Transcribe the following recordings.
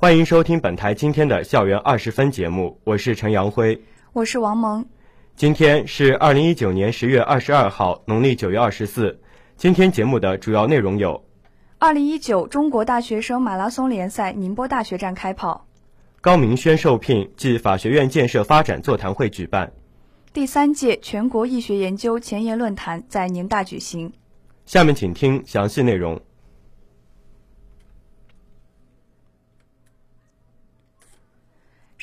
欢迎收听本台今天的校园二十分节目，我是陈阳辉，我是王萌。今天是二零一九年十月二十二号，农历九月二十四。今天节目的主要内容有：二零一九中国大学生马拉松联赛宁波大学站开跑；高明轩受聘暨法学院建设发展座谈会举办。第三届全国医学研究前沿论坛在宁大举行。下面请听详细内容。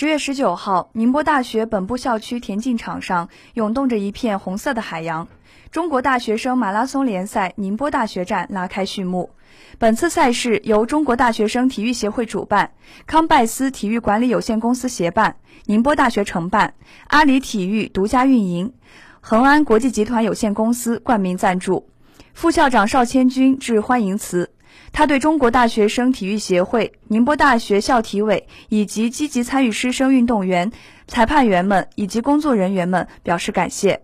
十月十九号，宁波大学本部校区田径场上涌动着一片红色的海洋。中国大学生马拉松联赛宁波大学站拉开序幕。本次赛事由中国大学生体育协会主办，康拜斯体育管理有限公司协办，宁波大学承办，阿里体育独家运营，恒安国际集团有限公司冠名赞助。副校长邵千军致欢迎词，他对中国大学生体育协会、宁波大学校体委以及积极参与师生运动员、裁判员们以及工作人员们表示感谢。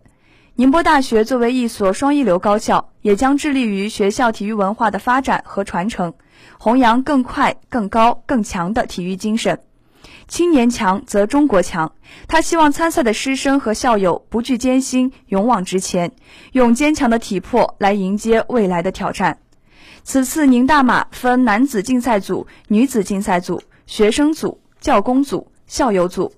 宁波大学作为一所双一流高校，也将致力于学校体育文化的发展和传承，弘扬更快、更高、更强的体育精神。青年强则中国强。他希望参赛的师生和校友不惧艰辛，勇往直前，用坚强的体魄来迎接未来的挑战。此次宁大马分男子竞赛组、女子竞赛组、学生组、教工组、校友组。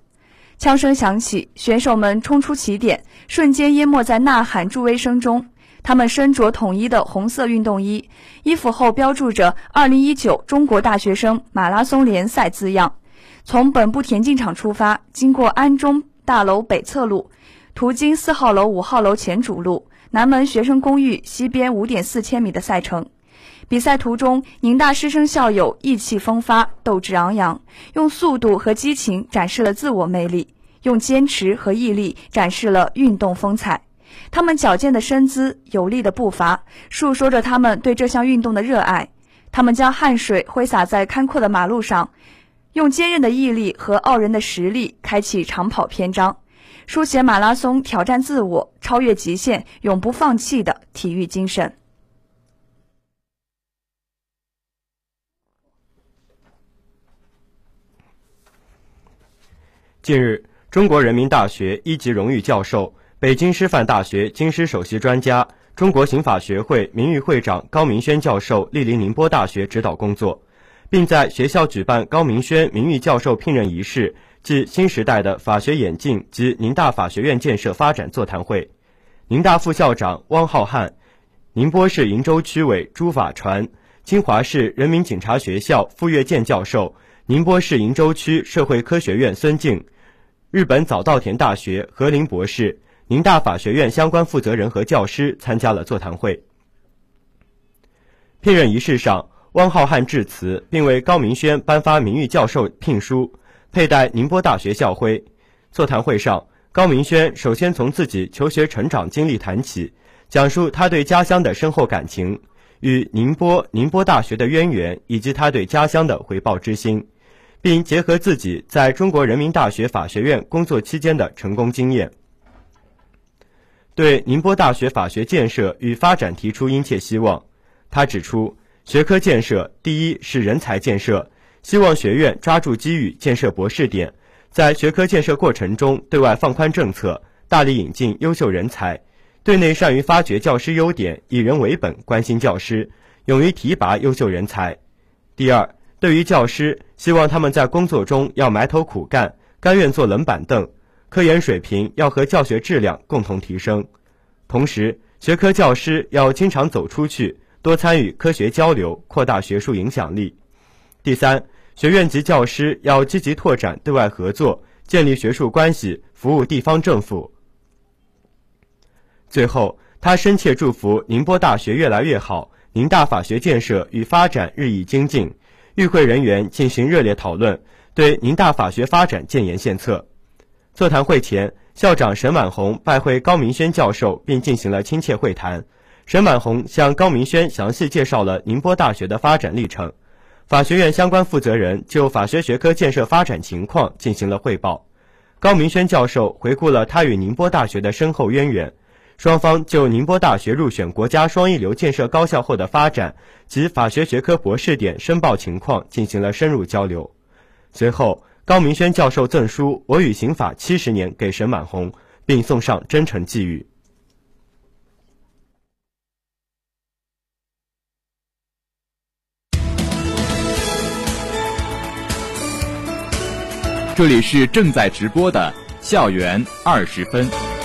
枪声响起，选手们冲出起点，瞬间淹没在呐喊助威声中。他们身着统一的红色运动衣，衣服后标注着“二零一九中国大学生马拉松联赛”字样。从本部田径场出发，经过安中大楼北侧路，途经四号楼、五号楼前主路、南门学生公寓西边五点四千米的赛程。比赛途中，宁大师生校友意气风发、斗志昂扬，用速度和激情展示了自我魅力，用坚持和毅力展示了运动风采。他们矫健的身姿、有力的步伐，诉说着他们对这项运动的热爱。他们将汗水挥洒在宽阔的马路上，用坚韧的毅力和傲人的实力开启长跑篇章，书写马拉松挑战自我、超越极限、永不放弃的体育精神。近日，中国人民大学一级荣誉教授、北京师范大学京师首席专家、中国刑法学会名誉会长高明轩教授莅临宁波大学指导工作，并在学校举办高明轩名誉教授聘任仪式暨新时代的法学演进及宁大法学院建设发展座谈会。宁大副校长汪浩瀚、宁波市鄞州区委朱法传、金华市人民警察学校傅跃健教授、宁波市鄞州区社会科学院孙静。日本早稻田大学何林博士、宁大法学院相关负责人和教师参加了座谈会。聘任仪式上，汪浩瀚致辞，并为高明轩颁发名誉教授聘书，佩戴宁波大学校徽。座谈会上，高明轩首先从自己求学成长经历谈起，讲述他对家乡的深厚感情、与宁波宁波大学的渊源，以及他对家乡的回报之心。并结合自己在中国人民大学法学院工作期间的成功经验，对宁波大学法学建设与发展提出殷切希望。他指出，学科建设第一是人才建设，希望学院抓住机遇建设博士点，在学科建设过程中对外放宽政策，大力引进优秀人才；对内善于发掘教师优点，以人为本，关心教师，勇于提拔优秀人才。第二。对于教师，希望他们在工作中要埋头苦干，甘愿坐冷板凳，科研水平要和教学质量共同提升。同时，学科教师要经常走出去，多参与科学交流，扩大学术影响力。第三，学院级教师要积极拓展对外合作，建立学术关系，服务地方政府。最后，他深切祝福宁波大学越来越好，宁大法学建设与发展日益精进。与会人员进行热烈讨论，对宁大法学发展建言献策。座谈会前，校长沈满红拜会高明轩教授，并进行了亲切会谈。沈满红向高明轩详细介绍了宁波大学的发展历程，法学院相关负责人就法学学科建设发展情况进行了汇报。高明轩教授回顾了他与宁波大学的深厚渊源，双方就宁波大学入选国家双一流建设高校后的发展及法学学科博士点申报情况进行了深入交流。随后，高明轩教授赠书《我与刑法七十年》给沈满红，并送上真诚寄语。这里是正在直播的校园二十分。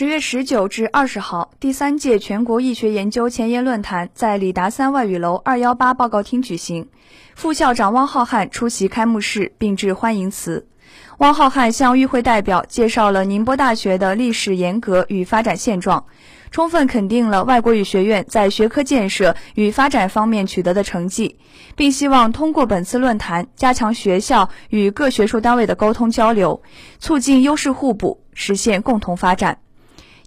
十月十九至二十号，第三届全国易学研究前沿论坛在李达三外语楼二幺八报告厅举行。副校长汪浩瀚出席开幕式并致欢迎词。汪浩瀚向与会代表介绍了宁波大学的历史沿革与发展现状。充分肯定了外国语学院在学科建设与发展方面取得的成绩，并希望通过本次论坛加强学校与各学术单位的沟通交流，促进优势互补，实现共同发展。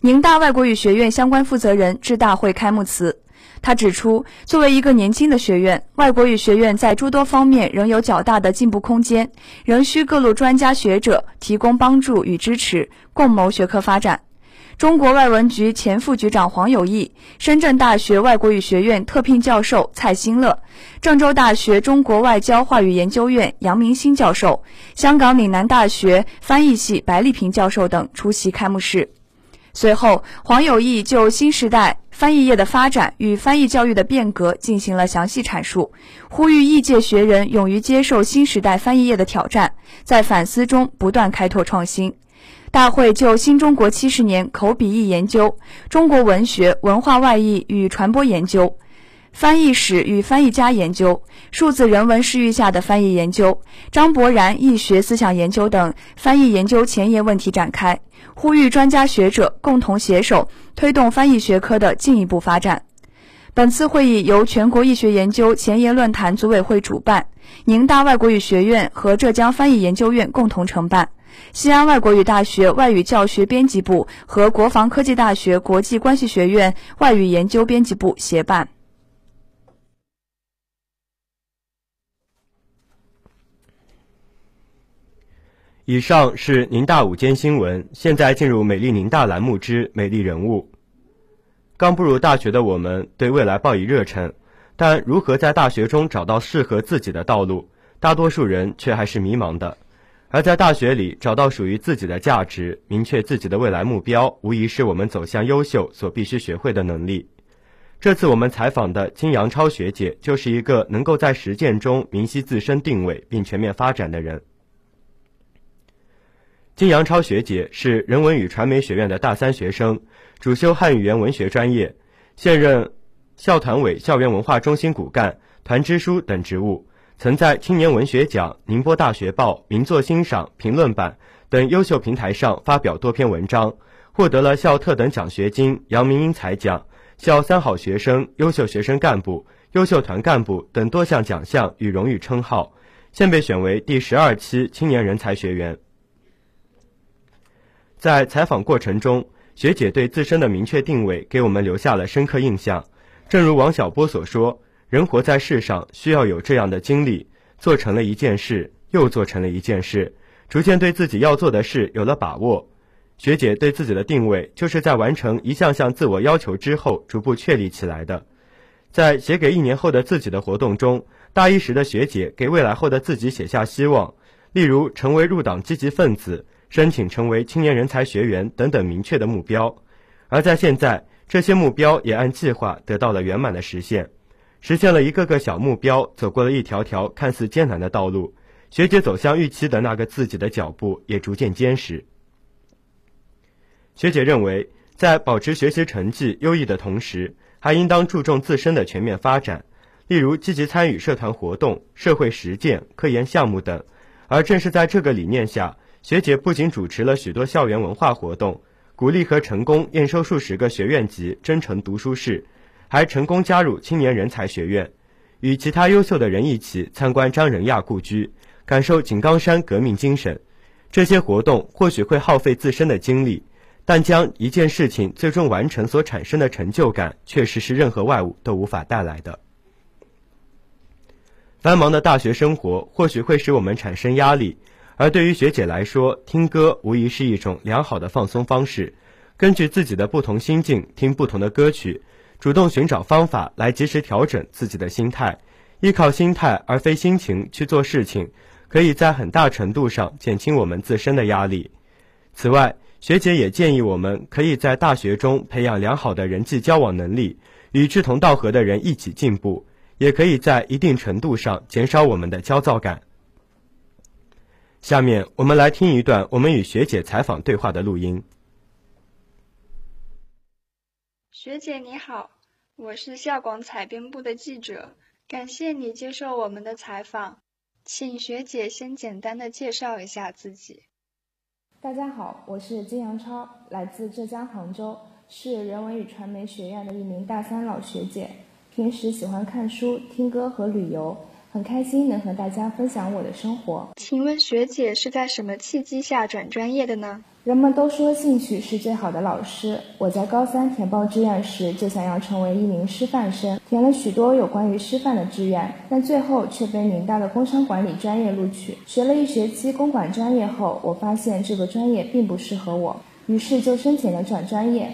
宁大外国语学院相关负责人致大会开幕词，他指出，作为一个年轻的学院，外国语学院在诸多方面仍有较大的进步空间，仍需各路专家学者提供帮助与支持，共谋学科发展。中国外文局前副局长黄友义，深圳大学外国语学院特聘教授蔡新乐，郑州大学中国外交话语研究院杨明新教授，香港岭南大学翻译系白丽萍教授等出席开幕式。随后，黄友义就新时代翻译业的发展与翻译教育的变革进行了详细阐述，呼吁译界学人勇于接受新时代翻译业的挑战，在反思中不断开拓创新。大会就新中国七十年口笔译研究、中国文学文化外译与传播研究、翻译史与翻译家研究、数字人文视域下的翻译研究、张伯然译学思想研究等翻译研究前沿问题展开，呼吁专家学者共同携手推动翻译学科的进一步发展。本次会议由全国易学研究前沿论坛组委会主办，宁大外国语学院和浙江翻译研究院共同承办。西安外国语大学外语教学编辑部和国防科技大学国际关系学院外语研究编辑部协办。以上是宁大午间新闻，现在进入美丽宁大栏目之美丽人物。刚步入大学的我们，对未来抱以热忱，但如何在大学中找到适合自己的道路，大多数人却还是迷茫的。而在大学里找到属于自己的价值，明确自己的未来目标，无疑是我们走向优秀所必须学会的能力。这次我们采访的金杨超学姐，就是一个能够在实践中明晰自身定位并全面发展的人。金杨超学姐是人文与传媒学院的大三学生，主修汉语言文学专业，现任校团委校园文化中心骨干、团支书等职务。曾在青年文学奖、宁波大学报、名作欣赏评论版等优秀平台上发表多篇文章，获得了校特等奖学金、杨明英才奖、校三好学生、优秀学生干部、优秀团干部等多项奖项与荣誉称号，现被选为第十二期青年人才学员。在采访过程中，学姐对自身的明确定位给我们留下了深刻印象。正如王小波所说。人活在世上，需要有这样的经历：做成了一件事，又做成了一件事，逐渐对自己要做的事有了把握。学姐对自己的定位，就是在完成一项项自我要求之后，逐步确立起来的。在写给一年后的自己的活动中，大一时的学姐给未来后的自己写下希望，例如成为入党积极分子、申请成为青年人才学员等等明确的目标。而在现在，这些目标也按计划得到了圆满的实现。实现了一个个小目标，走过了一条条看似艰难的道路。学姐走向预期的那个自己的脚步也逐渐坚实。学姐认为，在保持学习成绩优异的同时，还应当注重自身的全面发展，例如积极参与社团活动、社会实践、科研项目等。而正是在这个理念下，学姐不仅主持了许多校园文化活动，鼓励和成功验收数十个学院级真诚读书室，还成功加入青年人才学院，与其他优秀的人一起参观张仁亚故居，感受井冈山革命精神。这些活动或许会耗费自身的精力，但将一件事情最终完成所产生的成就感，确实是任何外物都无法带来的。繁忙的大学生活或许会使我们产生压力。而对于学姐来说，听歌无疑是一种良好的放松方式。根据自己的不同心境，听不同的歌曲，主动寻找方法来及时调整自己的心态，依靠心态而非心情去做事情，可以在很大程度上减轻我们自身的压力。此外，学姐也建议我们可以在大学中培养良好的人际交往能力，与志同道合的人一起进步，也可以在一定程度上减少我们的焦躁感。下面我们来听一段我们与学姐采访对话的录音。学姐你好，我是校广采编部的记者，感谢你接受我们的采访，请学姐先简单的介绍一下自己。大家好，我是金阳超，来自浙江杭州，是人文与传媒学院的一名大三老学姐，平时喜欢看书、听歌和旅游。很开心能和大家分享我的生活。请问学姐是在什么契机下转专业的呢？人们都说兴趣是最好的老师。我在高三填报志愿时就想要成为一名师范生，填了许多有关于师范的志愿，但最后却被宁大的工商管理专业录取。学了一学期公管专业后，我发现这个专业并不适合我，于是就申请了转专业。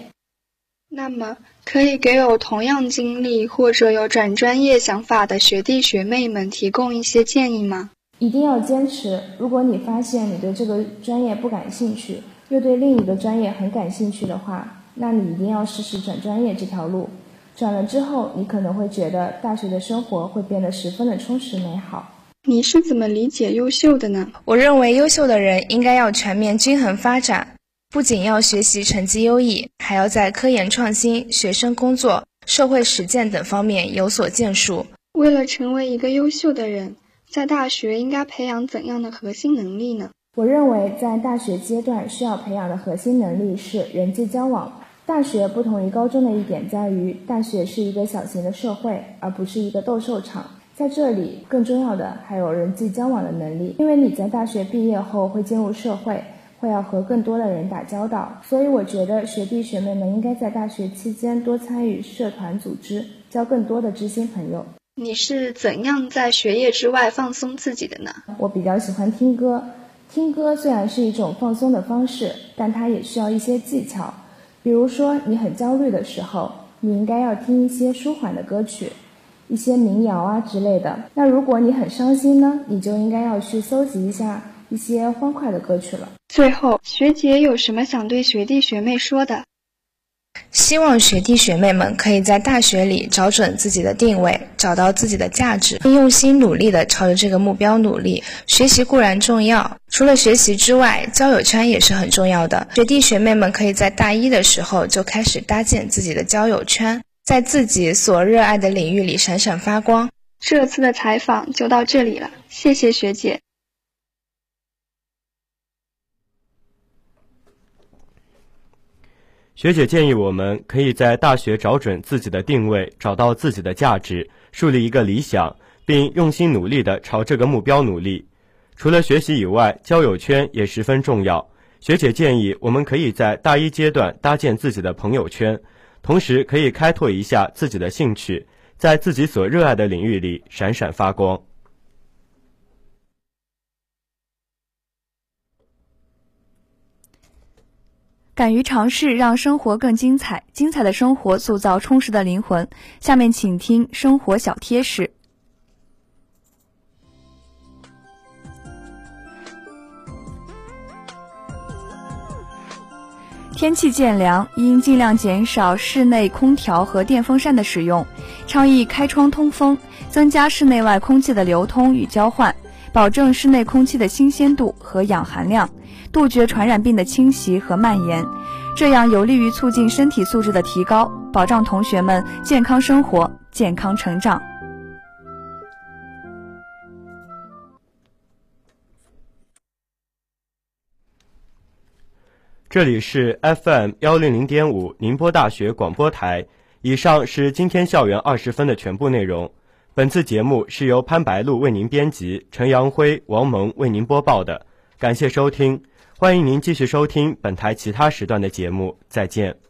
那么，可以给有同样经历或者有转专业想法的学弟学妹们提供一些建议吗？一定要坚持。如果你发现你对这个专业不感兴趣，又对另一个专业很感兴趣的话，那你一定要试试转专业这条路。转了之后，你可能会觉得大学的生活会变得十分的充实美好。你是怎么理解优秀的呢？我认为优秀的人应该要全面均衡发展。不仅要学习成绩优异，还要在科研创新、学生工作、社会实践等方面有所建树。为了成为一个优秀的人，在大学应该培养怎样的核心能力呢？我认为，在大学阶段需要培养的核心能力是人际交往。大学不同于高中的一点在于，大学是一个小型的社会，而不是一个斗兽场。在这里，更重要的还有人际交往的能力，因为你在大学毕业后会进入社会。会要和更多的人打交道，所以我觉得学弟学妹们应该在大学期间多参与社团组织，交更多的知心朋友。你是怎样在学业之外放松自己的呢？我比较喜欢听歌，听歌虽然是一种放松的方式，但它也需要一些技巧。比如说，你很焦虑的时候，你应该要听一些舒缓的歌曲，一些民谣啊之类的。那如果你很伤心呢，你就应该要去搜集一下。一些欢快的歌曲了。最后，学姐有什么想对学弟学妹说的？希望学弟学妹们可以在大学里找准自己的定位，找到自己的价值，并用心努力地朝着这个目标努力。学习固然重要，除了学习之外，交友圈也是很重要的。学弟学妹们可以在大一的时候就开始搭建自己的交友圈，在自己所热爱的领域里闪闪发光。这次的采访就到这里了，谢谢学姐。学姐建议我们可以在大学找准自己的定位，找到自己的价值，树立一个理想，并用心努力地朝这个目标努力。除了学习以外，交友圈也十分重要。学姐建议我们可以在大一阶段搭建自己的朋友圈，同时可以开拓一下自己的兴趣，在自己所热爱的领域里闪闪发光。敢于尝试，让生活更精彩。精彩的生活塑造充实的灵魂。下面请听生活小贴士。天气渐凉，应尽量减少室内空调和电风扇的使用，倡议开窗通风，增加室内外空气的流通与交换，保证室内空气的新鲜度和氧含量。杜绝传染病的侵袭和蔓延，这样有利于促进身体素质的提高，保障同学们健康生活、健康成长。这里是 FM 幺零零点五宁波大学广播台。以上是今天校园二十分的全部内容。本次节目是由潘白露为您编辑，陈阳辉、王萌为您播报的。感谢收听欢迎您继续收听本台其他时段的节目再见。